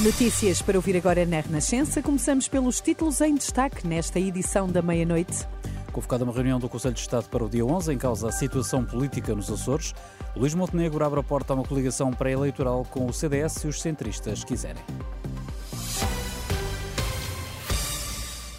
Notícias para ouvir agora na Renascença. Começamos pelos títulos em destaque nesta edição da meia-noite. Convocada uma reunião do Conselho de Estado para o dia 11, em causa a situação política nos Açores, Luís Montenegro abre a porta a uma coligação pré-eleitoral com o CDS se os centristas quiserem.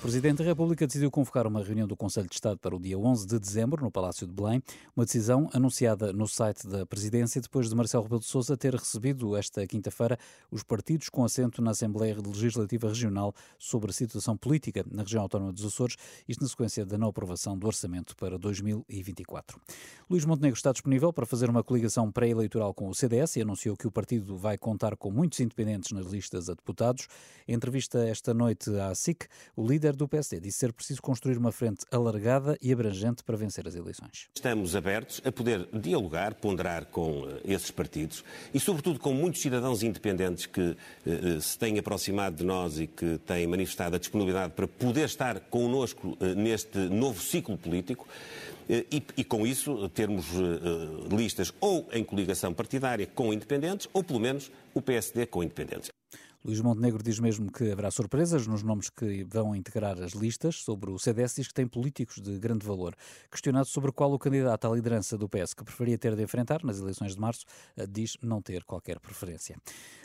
O Presidente da República decidiu convocar uma reunião do Conselho de Estado para o dia 11 de dezembro, no Palácio de Belém, uma decisão anunciada no site da Presidência depois de Marcelo Rebelo de Sousa ter recebido esta quinta-feira os partidos com assento na Assembleia Legislativa Regional sobre a situação política na região autónoma dos Açores, isto na sequência da não aprovação do orçamento para 2024. Luís Montenegro está disponível para fazer uma coligação pré-eleitoral com o CDS e anunciou que o partido vai contar com muitos independentes nas listas a deputados. Em entrevista esta noite à SIC, o líder líder do PSD disse ser preciso construir uma frente alargada e abrangente para vencer as eleições. Estamos abertos a poder dialogar, ponderar com uh, esses partidos e, sobretudo, com muitos cidadãos independentes que uh, se têm aproximado de nós e que têm manifestado a disponibilidade para poder estar connosco neste novo ciclo político. E, e, com isso termos uh, listas ou em coligação partidária com independentes ou pelo menos o PSD com independentes. Luís Montenegro diz mesmo que haverá surpresas nos nomes que vão integrar as listas. Sobre o CDS, diz que tem políticos de grande valor. Questionado sobre qual o candidato à liderança do PS que preferia ter de enfrentar nas eleições de março, eh, diz não ter qualquer preferência.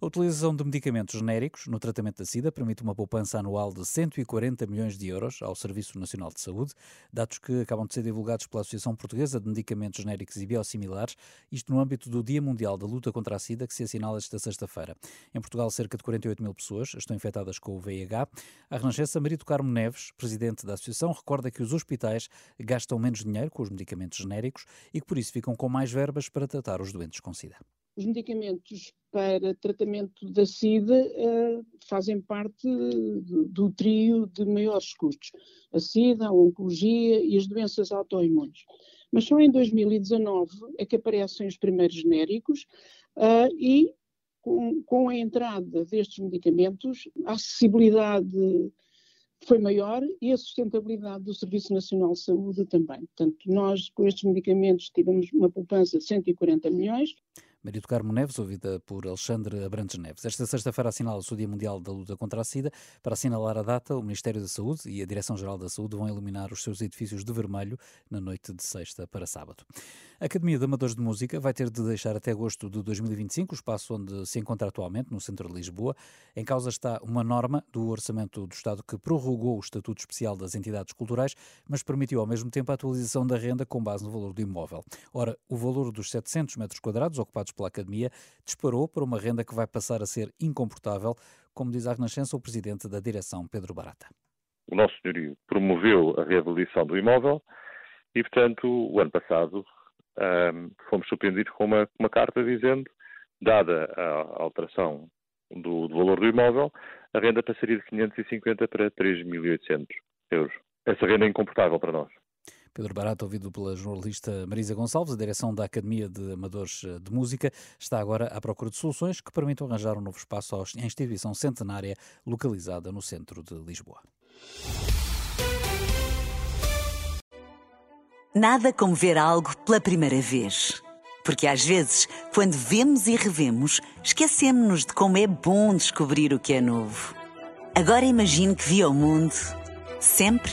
A utilização de medicamentos genéricos no tratamento da SIDA permite uma poupança anual de 140 milhões de euros ao Serviço Nacional de Saúde, dados que acabam de ser divulgados pela Associação Portuguesa de Medicamentos Genéricos e Biosimilares, isto no âmbito do Dia Mundial da Luta contra a SIDA, que se assinala esta sexta-feira. Em Portugal, cerca de 40 48 mil pessoas estão infectadas com o VIH. A Renascença, Marito Carmo Neves, presidente da associação, recorda que os hospitais gastam menos dinheiro com os medicamentos genéricos e que por isso ficam com mais verbas para tratar os doentes com SIDA. Os medicamentos para tratamento da SIDA uh, fazem parte do, do, trio de maiores custos. A SIDA, a oncologia e as doenças autoimunes. Mas só em 2019 é que aparecem os primeiros genéricos uh, e com, com a entrada destes medicamentos, a acessibilidade foi maior e a sustentabilidade do Serviço Nacional de Saúde também. Portanto, nós com estes medicamentos tivemos uma poupança de 140 milhões. Maria do Carmo Neves, ouvida por Alexandre Abrantes Neves. Esta sexta-feira assinala-se o Dia Mundial da Luta contra a SIDA. Para assinalar a data, o Ministério da Saúde e a Direção-Geral da Saúde vão iluminar os seus edifícios de vermelho na noite de sexta para sábado. A Academia de Amadores de Música vai ter de deixar até agosto de 2025 o espaço onde se encontra atualmente, no centro de Lisboa. Em causa está uma norma do Orçamento do Estado que prorrogou o Estatuto Especial das Entidades Culturais, mas permitiu ao mesmo tempo a atualização da renda com base no valor do imóvel. Ora, o valor dos 700 metros quadrados ocupados pela Academia disparou para uma renda que vai passar a ser incomportável, como diz a Renascença o presidente da direção, Pedro Barata. O nosso senhorio promoveu a reavaliação do imóvel e, portanto, o ano passado um, fomos surpreendidos com uma, uma, carta dizendo, dada a alteração do, do valor do imóvel, a renda passaria de 550 para 3.800 euros. Essa renda é incomportável para nós. Pedro Barato, ouvido pela jornalista Marisa Gonçalves, a direção da Academia de Amadores eh, de Música, está agora à procura de soluções que permitam arranjar um novo espaço à instituição centenária localizada no centro de Lisboa. Nada como ver algo pela primeira vez. Porque às vezes, quando vemos e revemos, esquecemos-nos de como é bom descobrir o que é novo. Agora imagine que viu o mundo sempre